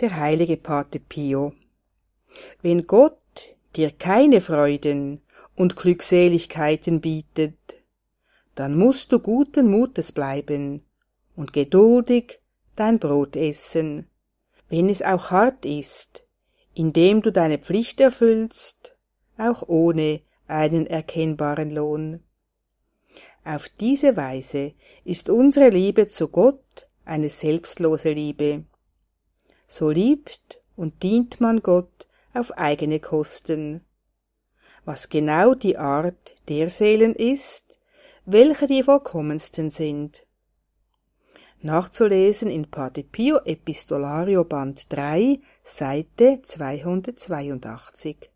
der heilige Pate Pio. Wenn Gott dir keine Freuden und Glückseligkeiten bietet, dann musst du guten Mutes bleiben und geduldig dein Brot essen, wenn es auch hart ist, indem du deine Pflicht erfüllst, auch ohne einen erkennbaren Lohn. Auf diese Weise ist unsere Liebe zu Gott eine selbstlose Liebe. So liebt und dient man Gott auf eigene Kosten. Was genau die Art der Seelen ist, welche die vollkommensten sind. Nachzulesen in Pate Pio Epistolario Band 3, Seite 282.